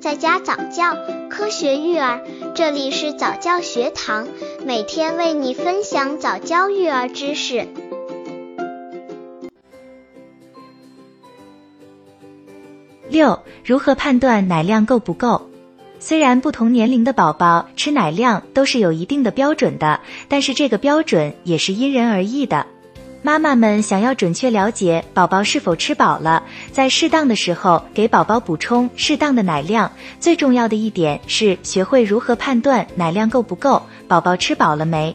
在家早教，科学育儿，这里是早教学堂，每天为你分享早教育儿知识。六、如何判断奶量够不够？虽然不同年龄的宝宝吃奶量都是有一定的标准的，但是这个标准也是因人而异的。妈妈们想要准确了解宝宝是否吃饱了，在适当的时候给宝宝补充适当的奶量。最重要的一点是学会如何判断奶量够不够，宝宝吃饱了没。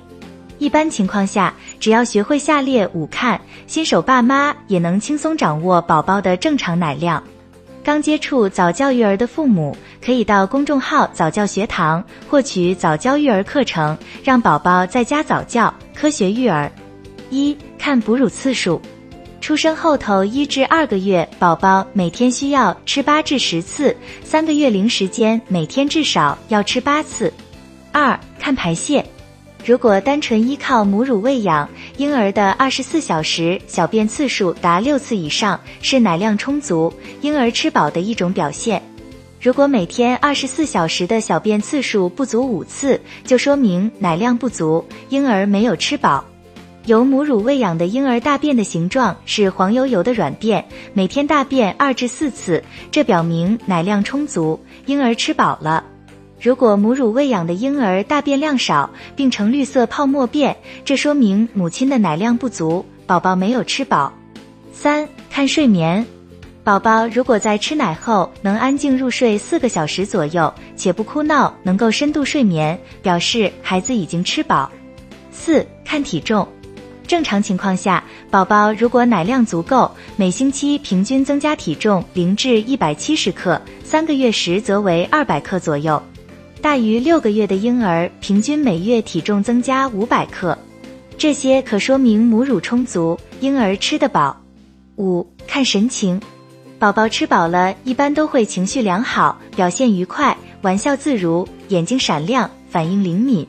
一般情况下，只要学会下列五看，新手爸妈也能轻松掌握宝宝的正常奶量。刚接触早教育儿的父母，可以到公众号早教学堂获取早教育儿课程，让宝宝在家早教，科学育儿。一看哺乳次数，出生后头一至二个月，宝宝每天需要吃八至十次，三个月龄时间每天至少要吃八次。二看排泄，如果单纯依靠母乳喂养，婴儿的二十四小时小便次数达六次以上，是奶量充足、婴儿吃饱的一种表现。如果每天二十四小时的小便次数不足五次，就说明奶量不足，婴儿没有吃饱。由母乳喂养的婴儿大便的形状是黄油油的软便，每天大便二至四次，这表明奶量充足，婴儿吃饱了。如果母乳喂养的婴儿大便量少，并呈绿色泡沫便，这说明母亲的奶量不足，宝宝没有吃饱。三看睡眠，宝宝如果在吃奶后能安静入睡四个小时左右，且不哭闹，能够深度睡眠，表示孩子已经吃饱。四看体重。正常情况下，宝宝如果奶量足够，每星期平均增加体重零至一百七十克，三个月时则为二百克左右。大于六个月的婴儿，平均每月体重增加五百克，这些可说明母乳充足，婴儿吃得饱。五看神情，宝宝吃饱了，一般都会情绪良好，表现愉快，玩笑自如，眼睛闪亮，反应灵敏。